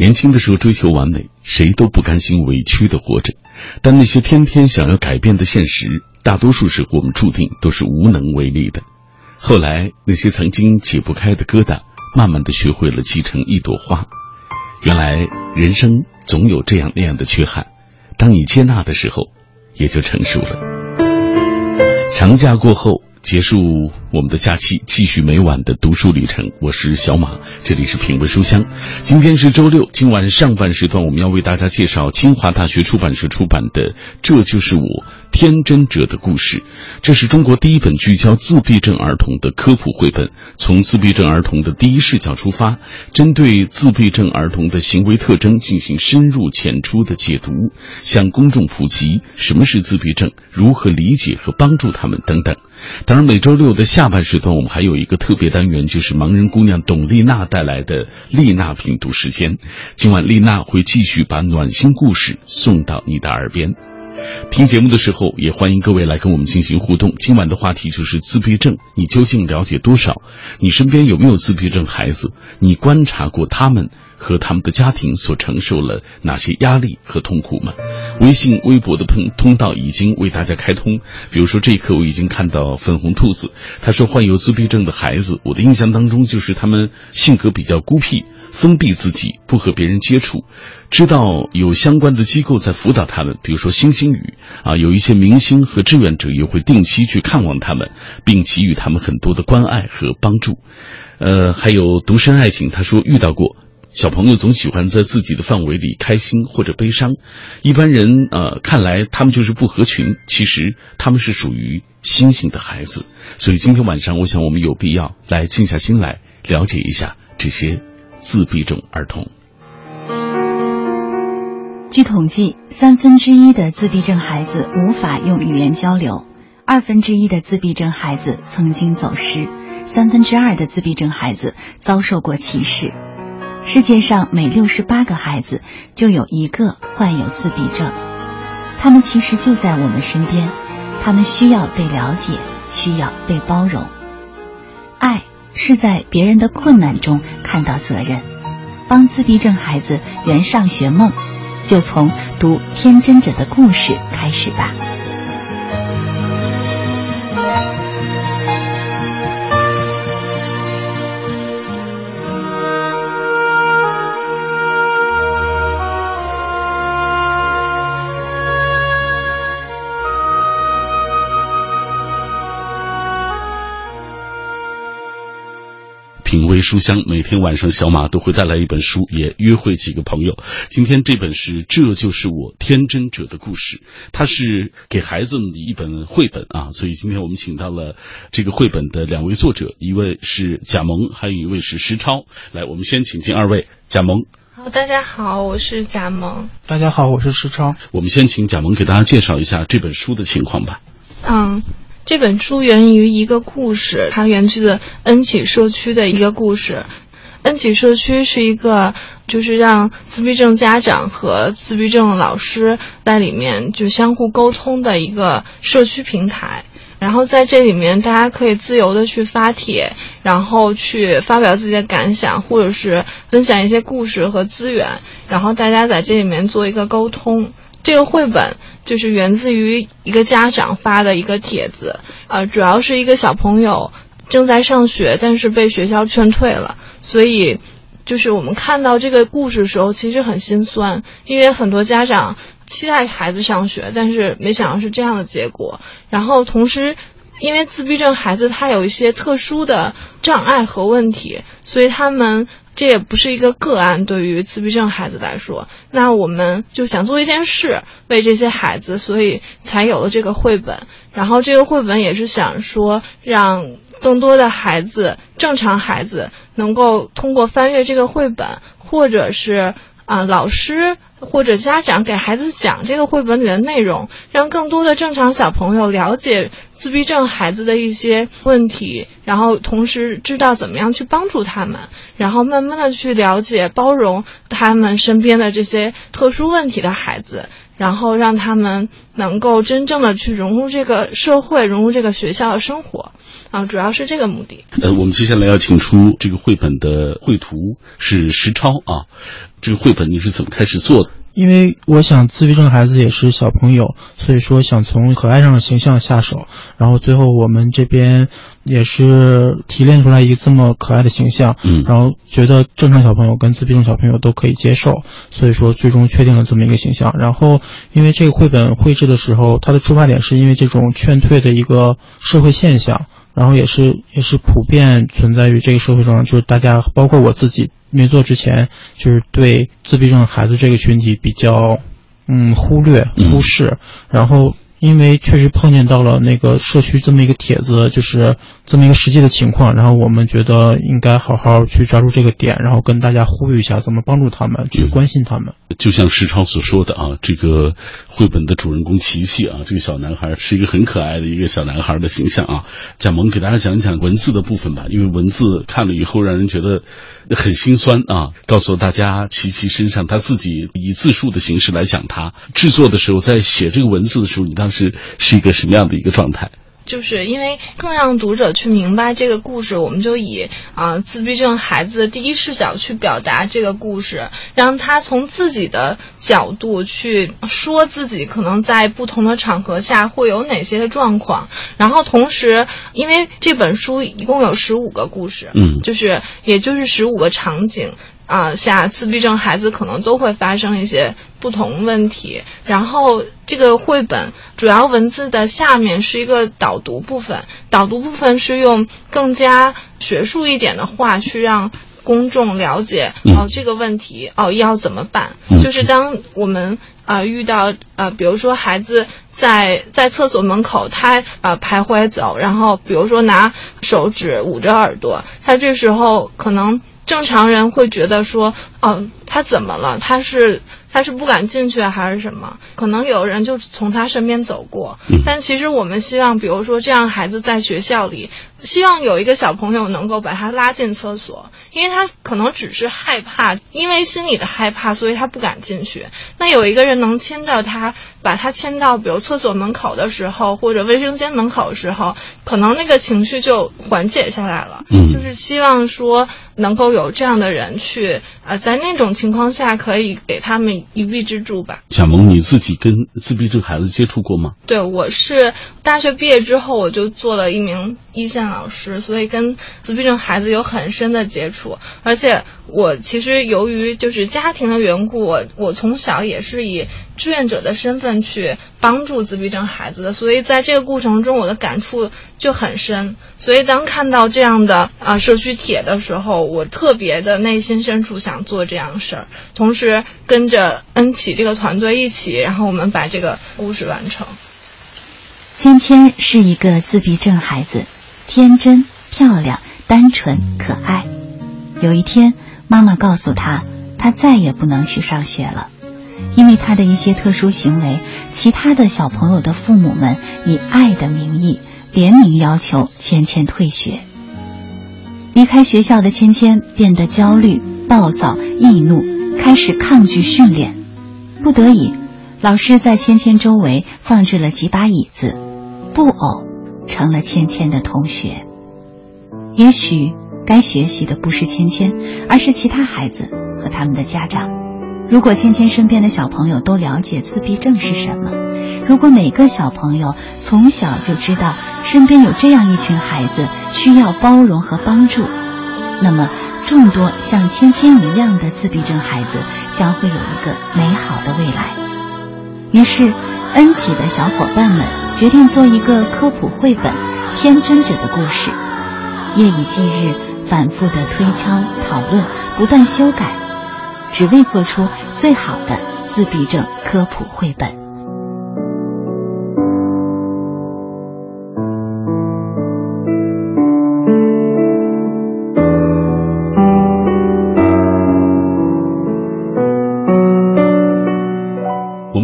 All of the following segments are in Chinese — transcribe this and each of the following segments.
年轻的时候追求完美，谁都不甘心委屈的活着，但那些天天想要改变的现实，大多数时候我们注定都是无能为力的。后来，那些曾经解不开的疙瘩，慢慢的学会了挤成一朵花。原来，人生总有这样那样的缺憾，当你接纳的时候，也就成熟了。长假过后。结束我们的假期，继续每晚的读书旅程。我是小马，这里是品味书香。今天是周六，今晚上半时段我们要为大家介绍清华大学出版社出版的《这就是我天真者的故事》。这是中国第一本聚焦自闭症儿童的科普绘本，从自闭症儿童的第一视角出发，针对自闭症儿童的行为特征进行深入浅出的解读，向公众普及什么是自闭症，如何理解和帮助他们等等。当然，每周六的下半时段，我们还有一个特别单元，就是盲人姑娘董丽娜带来的丽娜品读时间。今晚丽娜会继续把暖心故事送到你的耳边。听节目的时候，也欢迎各位来跟我们进行互动。今晚的话题就是自闭症，你究竟了解多少？你身边有没有自闭症孩子？你观察过他们？和他们的家庭所承受了哪些压力和痛苦吗？微信、微博的通通道已经为大家开通。比如说，这一刻我已经看到粉红兔子，他说患有自闭症的孩子，我的印象当中就是他们性格比较孤僻、封闭自己，不和别人接触。知道有相关的机构在辅导他们，比如说星星雨啊，有一些明星和志愿者也会定期去看望他们，并给予他们很多的关爱和帮助。呃，还有独身爱情，他说遇到过。小朋友总喜欢在自己的范围里开心或者悲伤，一般人呃看来他们就是不合群，其实他们是属于星星的孩子。所以今天晚上，我想我们有必要来静下心来了解一下这些自闭症儿童。据统计，三分之一的自闭症孩子无法用语言交流，二分之一的自闭症孩子曾经走失，三分之二的自闭症孩子遭受过歧视。世界上每六十八个孩子就有一个患有自闭症，他们其实就在我们身边，他们需要被了解，需要被包容。爱是在别人的困难中看到责任，帮自闭症孩子圆上学梦，就从读《天真者的故事》开始吧。品味书香，每天晚上小马都会带来一本书，也约会几个朋友。今天这本是《这就是我天真者的故事》，它是给孩子们的一本绘本啊。所以今天我们请到了这个绘本的两位作者，一位是贾萌，还有一位是石超。来，我们先请进二位，贾萌。好，大家好，我是贾萌。大家好，我是石超。我们先请贾萌给大家介绍一下这本书的情况吧。嗯。这本书源于一个故事，它源自恩启社区的一个故事。恩启社区是一个，就是让自闭症家长和自闭症老师在里面就相互沟通的一个社区平台。然后在这里面，大家可以自由的去发帖，然后去发表自己的感想，或者是分享一些故事和资源，然后大家在这里面做一个沟通。这个绘本就是源自于一个家长发的一个帖子，呃，主要是一个小朋友正在上学，但是被学校劝退了，所以就是我们看到这个故事的时候，其实很心酸，因为很多家长期待孩子上学，但是没想到是这样的结果。然后同时，因为自闭症孩子他有一些特殊的障碍和问题，所以他们。这也不是一个个案，对于自闭症孩子来说，那我们就想做一件事，为这些孩子，所以才有了这个绘本。然后这个绘本也是想说，让更多的孩子，正常孩子能够通过翻阅这个绘本，或者是啊老师或者家长给孩子讲这个绘本里的内容，让更多的正常小朋友了解。自闭症孩子的一些问题，然后同时知道怎么样去帮助他们，然后慢慢的去了解、包容他们身边的这些特殊问题的孩子，然后让他们能够真正的去融入这个社会，融入这个学校的生活，啊，主要是这个目的。呃，我们接下来要请出这个绘本的绘图是石超啊，这个绘本你是怎么开始做的？因为我想自闭症孩子也是小朋友，所以说想从可爱上的形象下手，然后最后我们这边也是提炼出来一个这么可爱的形象，嗯然后觉得正常小朋友跟自闭症小朋友都可以接受，所以说最终确定了这么一个形象。然后因为这个绘本绘制的时候，它的出发点是因为这种劝退的一个社会现象。然后也是也是普遍存在于这个社会中，就是大家包括我自己没做之前，就是对自闭症孩子这个群体比较嗯忽略嗯忽视，然后因为确实碰见到了那个社区这么一个帖子，就是这么一个实际的情况，然后我们觉得应该好好去抓住这个点，然后跟大家呼吁一下怎么帮助他们，去关心他们。就像石超所说的啊，这个绘本的主人公琪琪啊，这个小男孩是一个很可爱的一个小男孩的形象啊。贾萌给大家讲一讲文字的部分吧，因为文字看了以后让人觉得很心酸啊。告诉大家琪琪身上他自己以自述的形式来讲他制作的时候，在写这个文字的时候，你当时是一个什么样的一个状态？就是因为更让读者去明白这个故事，我们就以啊、呃自闭症孩子的第一视角去表达这个故事，让他从自己的角度去说自己可能在不同的场合下会有哪些的状况，然后同时，因为这本书一共有十五个故事，嗯就是也就是十五个场景。啊、下自闭症孩子可能都会发生一些不同问题。然后这个绘本主要文字的下面是一个导读部分，导读部分是用更加学术一点的话去让。公众了解嗯哦这个问题哦要怎么办？嗯就是当我们啊、呃遇到呃比如说孩子在在厕所门口他呃徘徊走，然后比如说拿手指捂着耳朵，他这时候可能正常人会觉得说，嗯，他怎么了？他是他是不敢进去还是什么？可能有人就从他身边走过，嗯但其实我们希望，比如说这样孩子在学校里，希望有一个小朋友能够把他拉进厕所，因为他可能只是害怕，因为心里的害怕，所以他不敢进去。那有一个人能牵着他，把他牵到比如厕所门口的时候，或者卫生间门口的时候，可能那个情绪就缓解下来了。嗯就是希望说能够有这样的人去，呃，在那种情况下可以给他们一臂之助吧。小萌，你自己跟自闭症孩子接触过吗？对，我是大学毕业之后，我就做了一名一线老师，所以跟自闭症孩子有很深的接触。而且我其实由于就是家庭的缘故，我我从小也是以志愿者的身份去帮助自闭症孩子的，所以在这个过程中，我的感触就很深。所以当看到这样的啊、社区帖的时候，我特别的内心深处想做这样事儿，同时跟着恩启这个团队一起，然后我们把这个故事完成。芊芊是一个自闭症孩子，天真、漂亮、单纯、可爱。有一天，妈妈告诉她，她再也不能去上学了，因为她的一些特殊行为，其他的小朋友的父母们以爱的名义联名要求芊芊退学。离开学校的芊芊变得焦虑、暴躁、易怒，开始抗拒训练。不得已，老师在芊芊周围放置了几把椅子，布偶成了芊芊的同学。也许该学习的不是芊芊，而是其他孩子和他们的家长。如果芊芊身边的小朋友都了解自闭症是什么，如果每个小朋友从小就知道身边有这样一群孩子需要包容和帮助，那么众多像芊芊一样的自闭症孩子将会有一个美好的未来。于是，恩启的小伙伴们决定做一个科普绘本《天真者的故事》，夜以继日，反复的推敲、讨论，不断修改，只为做出最好的自闭症科普绘本。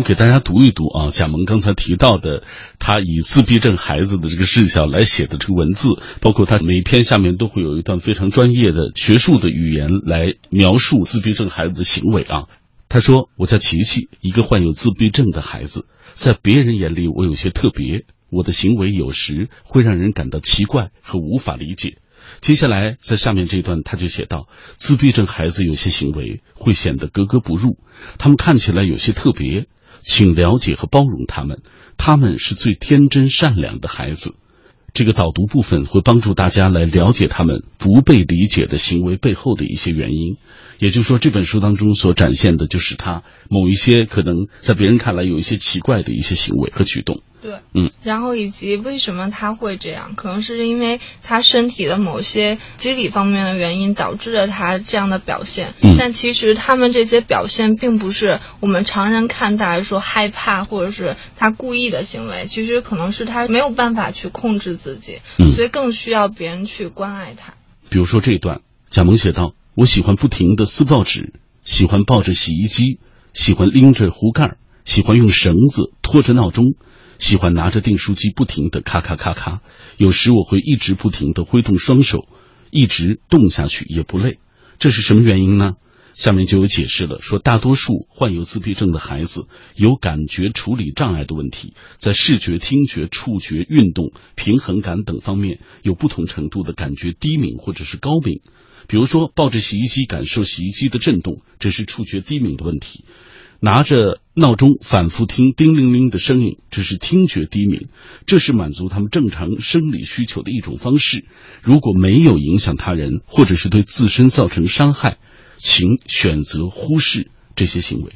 给大家读一读啊，贾萌刚才提到的，他以自闭症孩子的这个视角来写的这个文字，包括他每一篇下面都会有一段非常专业的学术的语言来描述自闭症孩子的行为啊。他说：“我叫琪琪，一个患有自闭症的孩子，在别人眼里我有些特别，我的行为有时会让人感到奇怪和无法理解。”接下来在下面这段他就写道：“自闭症孩子有些行为会显得格格不入，他们看起来有些特别，请了解和包容他们，他们是最天真善良的孩子。”这个导读部分会帮助大家来了解他们不被理解的行为背后的一些原因。也就是说，这本书当中所展现的就是他某一些可能在别人看来有一些奇怪的一些行为和举动。对，嗯，然后以及为什么他会这样，可能是因为他身体的某些机理方面的原因导致了他这样的表现。嗯，但其实他们这些表现并不是我们常人看待说害怕或者是他故意的行为，其实可能是他没有办法去控制自己，嗯，所以更需要别人去关爱他。比如说这一段，贾萌写道：“我喜欢不停的撕报纸，喜欢抱着洗衣机，喜欢拎着壶盖，喜欢用绳子拖着闹钟。”喜欢拿着订书机不停的咔咔咔咔，有时我会一直不停的挥动双手，一直动下去也不累。这是什么原因呢？下面就有解释了，说大多数患有自闭症的孩子有感觉处理障碍的问题，在视觉、听觉、触觉、运动、平衡感等方面有不同程度的感觉低敏或者是高敏。比如说，抱着洗衣机感受洗衣机的震动，这是触觉低敏的问题。拿着闹钟反复听叮铃铃的声音，这是听觉低敏，这是满足他们正常生理需求的一种方式。如果没有影响他人，或者是对自身造成伤害，请选择忽视这些行为。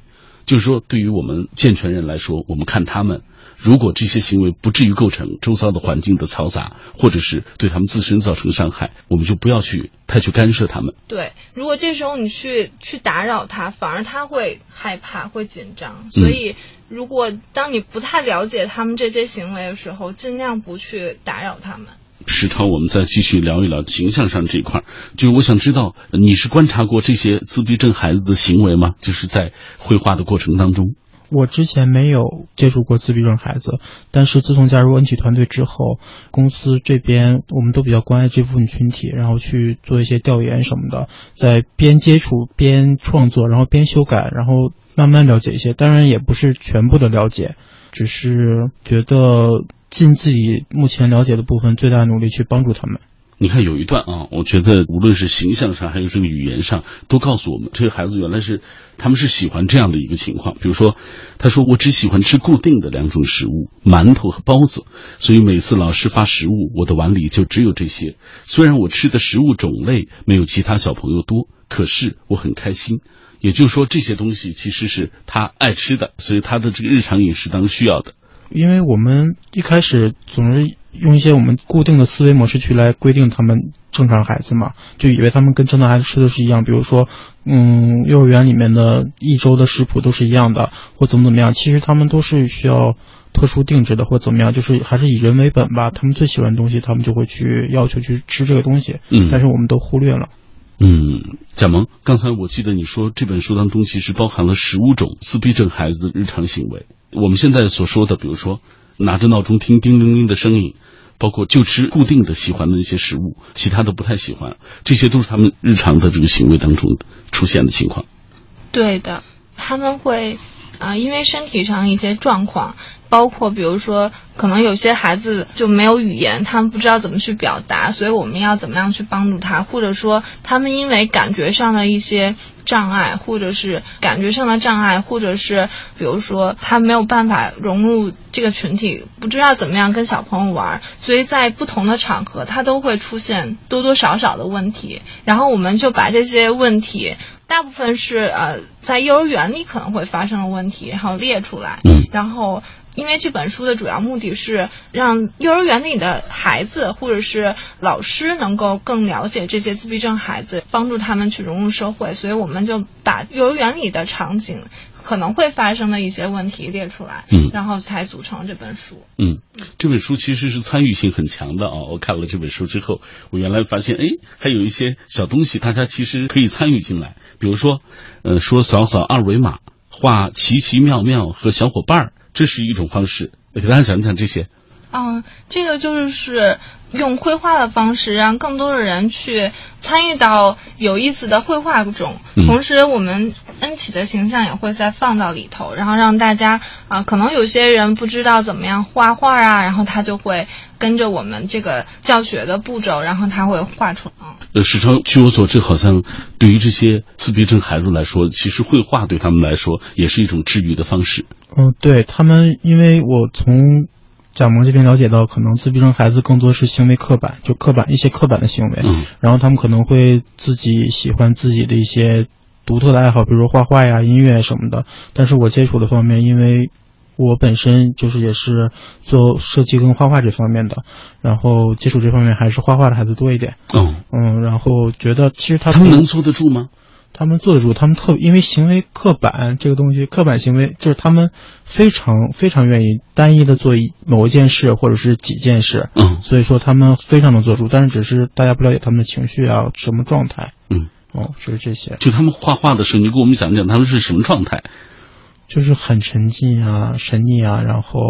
就是说，对于我们健全人来说，我们看他们。如果这些行为不至于构成周遭的环境的嘈杂，或者是对他们自身造成伤害，我们就不要去太去干涉他们。对，如果这时候你去去打扰他，反而他会害怕、会紧张。所以，如果当你不太了解他们这些行为的时候，尽量不去打扰他们。石超，我们再继续聊一聊形象上这一块。就是我想知道，你是观察过这些自闭症孩子的行为吗？就是在绘画的过程当中。我之前没有接触过自闭症孩子，但是自从加入恩启团队之后，公司这边我们都比较关爱这部分群体，然后去做一些调研什么的，在边接触边创作，然后边修改，然后慢慢了解一些。当然也不是全部的了解，只是觉得尽自己目前了解的部分最大努力去帮助他们。你看有一段啊，我觉得无论是形象上还有这个语言上，都告诉我们这个孩子原来是他们是喜欢这样的一个情况。比如说，他说我只喜欢吃固定的两种食物，馒头和包子，所以每次老师发食物，我的碗里就只有这些。虽然我吃的食物种类没有其他小朋友多，可是我很开心。也就是说，这些东西其实是他爱吃的，所以他的这个日常饮食当中需要的。因为我们一开始总是用一些我们固定的思维模式去来规定他们正常孩子嘛，就以为他们跟正常孩子吃的是一样，比如说，嗯，幼儿园里面的一周的食谱都是一样的，或怎么怎么样，其实他们都是需要特殊定制的，或怎么样，就是还是以人为本吧。他们最喜欢的东西，他们就会去要求去吃这个东西，嗯，但是我们都忽略了。嗯，贾萌，刚才我记得你说这本书当中其实包含了十五种自闭症孩子的日常行为。我们现在所说的，比如说拿着闹钟听叮铃铃的声音，包括就吃固定的喜欢的一些食物，其他的不太喜欢，这些都是他们日常的这个行为当中出现的情况。对的，他们会啊、因为身体上一些状况。包括比如说，可能有些孩子就没有语言，他们不知道怎么去表达，所以我们要怎么样去帮助他？或者说，他们因为感觉上的一些障碍，或者是感觉上的障碍，或者是比如说他没有办法融入这个群体，不知道怎么样跟小朋友玩，所以在不同的场合，他都会出现多多少少的问题。然后我们就把这些问题。大部分是呃在幼儿园里可能会发生的问题，然后列出来。嗯。然后，因为这本书的主要目的是让幼儿园里的孩子或者是老师能够更了解这些自闭症孩子，帮助他们去融入社会，所以我们就把幼儿园里的场景可能会发生的一些问题列出来。嗯。然后才组成这本书。嗯，这本书其实是参与性很强的啊！我看了这本书之后，我原来发现，哎，还有一些小东西，大家其实可以参与进来。比如说，呃，说扫扫二维码，画奇奇妙妙和小伙伴儿，这是一种方式。给大家讲讲这些。嗯，这个就是用绘画的方式，让更多的人去参与到有意思的绘画中。同时，我们恩启的形象也会再放到里头，然后让大家啊，可能有些人不知道怎么样画画啊，然后他就会跟着我们这个教学的步骤，然后他会画出来。呃，史超，据我所知，好像对于这些自闭症孩子来说，其实绘画对他们来说也是一种治愈的方式。嗯，对他们，因为我从。贾萌这边了解到，可能自闭症孩子更多是行为刻板，就刻板一些刻板的行为，嗯然后他们可能会自己喜欢自己的一些独特的爱好，比如说画画呀、音乐什么的。但是我接触的方面，因为我本身就是也是做设计跟画画这方面的，然后接触这方面还是画画的孩子多一点。嗯嗯，然后觉得其实他他们能坐得住吗？他们坐得住，他们特因为行为刻板这个东西，刻板行为就是他们非常非常愿意单一的做一某一件事或者是几件事，嗯，所以说他们非常能坐住，但是只是大家不了解他们的情绪啊什么状态，嗯，哦，就是这些。就他们画画的时候，你给我们讲讲他们是什么状态？就是很沉浸啊，神溺啊，然后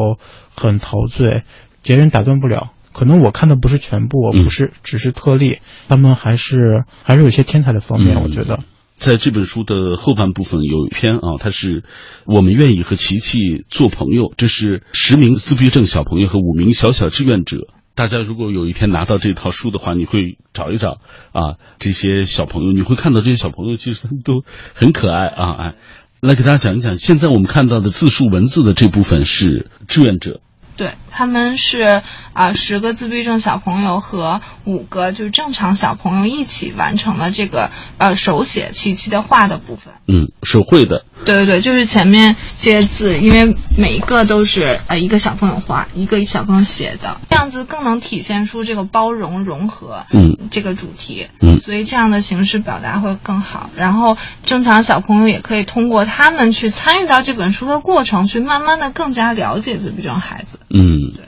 很陶醉，别人打断不了。可能我看的不是全部，不是只是特例，他们还是还是有些天才的方面，我觉得。在这本书的后半部分有一篇啊，它是我们愿意和琪琪做朋友。这是十名自闭症小朋友和五名小小志愿者。大家如果有一天拿到这套书的话，你会找一找啊，这些小朋友，你会看到这些小朋友其实他们都很可爱啊。哎，来给大家讲一讲，现在我们看到的字数文字的这部分是志愿者。对，他们是啊，十个自闭症小朋友和五个就是正常小朋友一起完成了这个呃手写琪琪的画的部分。嗯，手绘的。对对对，就是前面这些字，因为每一个都是呃一个小朋友画，一个小朋友写的，这样子更能体现出这个包容融合嗯这个主题。嗯，所以这样的形式表达会更好。然后正常小朋友也可以通过他们去参与到这本书的过程，去慢慢的更加了解自闭症孩子。嗯，对，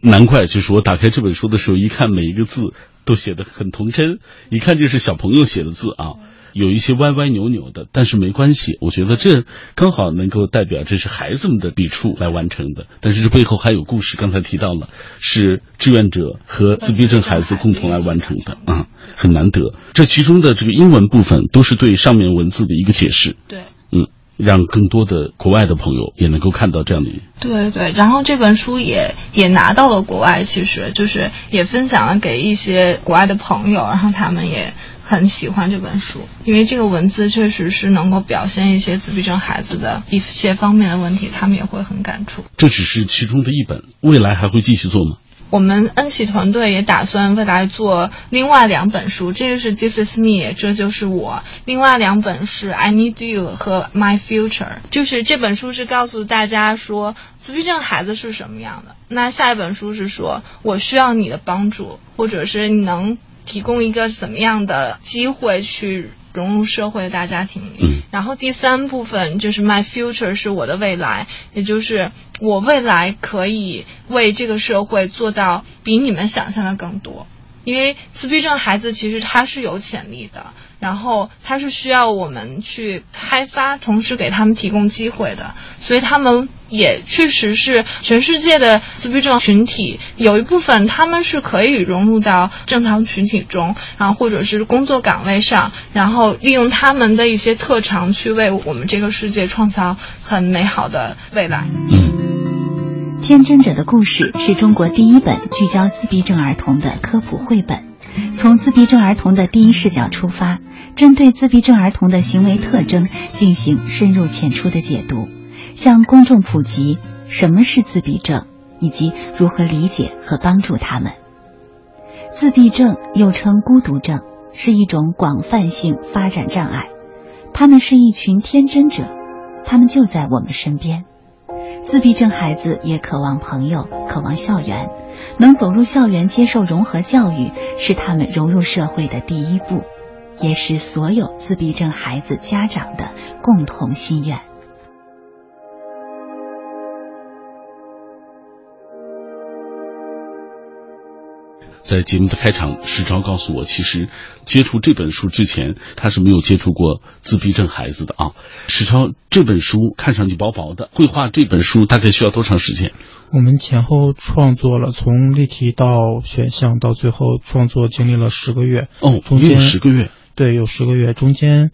难怪就是我打开这本书的时候，一看每一个字都写的很童真，一看就是小朋友写的字啊，有一些歪歪扭扭的，但是没关系，我觉得这刚好能够代表这是孩子们的笔触来完成的，但是这背后还有故事，刚才提到了是志愿者和自闭症孩子共同来完成的啊，很难得。这其中的这个英文部分都是对上面文字的一个解释。对。嗯。让更多的国外的朋友也能够看到这样的。对对，然后这本书也也拿到了国外，其实就是也分享了给一些国外的朋友，然后他们也很喜欢这本书，因为这个文字确实是能够表现一些自闭症孩子的一些方面的问题，他们也会很感触。这只是其中的一本，未来还会继续做吗？我们恩喜团队也打算未来做另外两本书，这个是 This is me，这就是我。另外两本是 I need you 和 My future，就是这本书是告诉大家说自闭症孩子是什么样的。那下一本书是说我需要你的帮助，或者是你能提供一个怎么样的机会去。融入社会的大家庭里，然后第三部分就是 my future 是我的未来，也就是我未来可以为这个社会做到比你们想象的更多。因为自闭症孩子其实他是有潜力的，然后他是需要我们去开发，同时给他们提供机会的，所以他们也确实是全世界的自闭症群体有一部分他们是可以融入到正常群体中，然后或者是工作岗位上，然后利用他们的一些特长去为我们这个世界创造很美好的未来。嗯。天真者的故事是中国第一本聚焦自闭症儿童的科普绘本，从自闭症儿童的第一视角出发，针对自闭症儿童的行为特征进行深入浅出的解读，向公众普及什么是自闭症以及如何理解和帮助他们。自闭症又称孤独症，是一种广泛性发展障碍，他们是一群天真者，他们就在我们身边。自闭症孩子也渴望朋友，渴望校园，能走入校园接受融合教育，是他们融入社会的第一步，也是所有自闭症孩子家长的共同心愿。在节目的开场，石超告诉我，其实接触这本书之前，他是没有接触过自闭症孩子的啊。石超，这本书看上去薄薄的，绘画这本书大概需要多长时间？我们前后创作了，从例题到选项到最后创作，经历了十个月。哦，中间有十个月。对，有十个月，中间，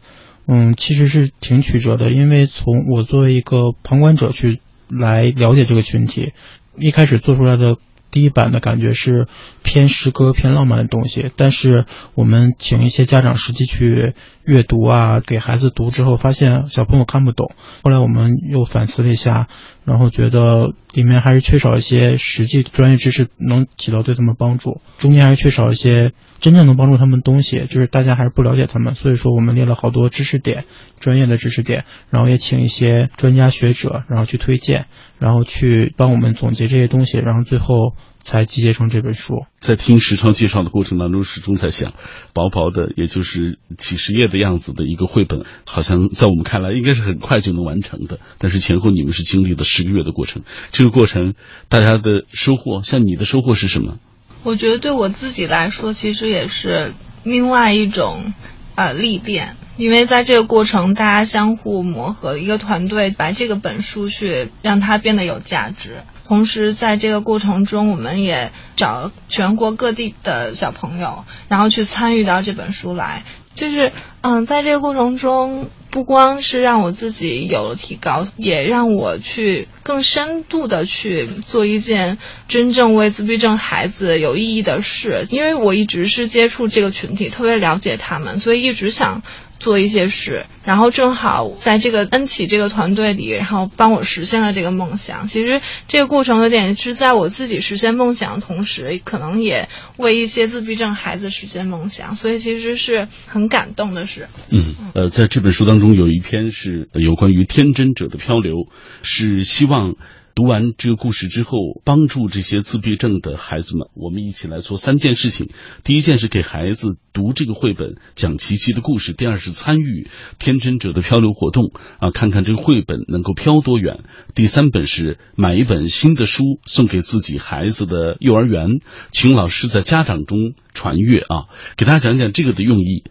嗯，其实是挺曲折的，因为从我作为一个旁观者去来了解这个群体，一开始做出来的。第一版的感觉是偏诗歌、偏浪漫的东西，但是我们请一些家长实际去阅读啊，给孩子读之后，发现小朋友看不懂。后来我们又反思了一下，然后觉得里面还是缺少一些实际专业知识能起到对他们帮助，中间还是缺少一些真正能帮助他们东西，就是大家还是不了解他们。所以说，我们列了好多知识点，专业的知识点，然后也请一些专家学者，然后去推荐，然后去帮我们总结这些东西，然后最后。才集结成这本书。在听石超介绍的过程当中，始终在想，薄薄的，也就是几十页的样子的一个绘本，好像在我们看来应该是很快就能完成的。但是前后你们是经历了十个月的过程，这个过程大家的收获，像你的收获是什么？我觉得对我自己来说，其实也是另外一种呃历练。因为在这个过程，大家相互磨合，一个团队把这个本书去让它变得有价值。同时，在这个过程中，我们也找全国各地的小朋友，然后去参与到这本书来。就是，嗯，在这个过程中，不光是让我自己有了提高，也让我去更深度的去做一件真正为自闭症孩子有意义的事。因为我一直是接触这个群体，特别了解他们，所以一直想。做一些事，然后正好在这个恩启这个团队里，然后帮我实现了这个梦想。其实这个过程有点是在我自己实现梦想的同时，可能也为一些自闭症孩子实现梦想，所以其实是很感动的事。嗯，呃，在这本书当中有一篇是有关于天真者的漂流，是希望。读完这个故事之后，帮助这些自闭症的孩子们，我们一起来做三件事情。第一件是给孩子读这个绘本，讲琪琪的故事；第二是参与天真者的漂流活动，啊，看看这个绘本能够飘多远；第三本是买一本新的书送给自己孩子的幼儿园，请老师在家长中传阅啊，给大家讲讲这个的用意。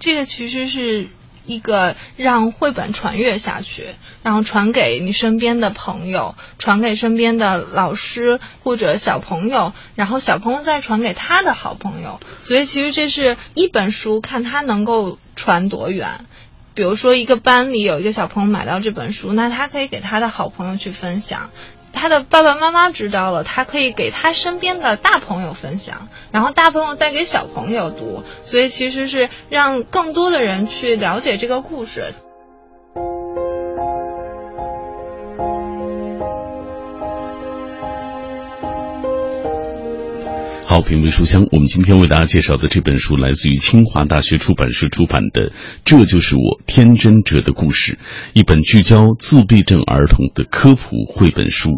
这个其实是。一个让绘本传阅下去，然后传给你身边的朋友，传给身边的老师或者小朋友，然后小朋友再传给他的好朋友。所以其实这是一本书，看他能够传多远。比如说一个班里有一个小朋友买到这本书，那他可以给他的好朋友去分享。他的爸爸妈妈知道了，他可以给他身边的大朋友分享，然后大朋友再给小朋友读，所以其实是让更多的人去了解这个故事。好，品味书香，我们今天为大家介绍的这本书来自于清华大学出版社出版的《这就是我天真者的故事》，一本聚焦自闭症儿童的科普绘本书。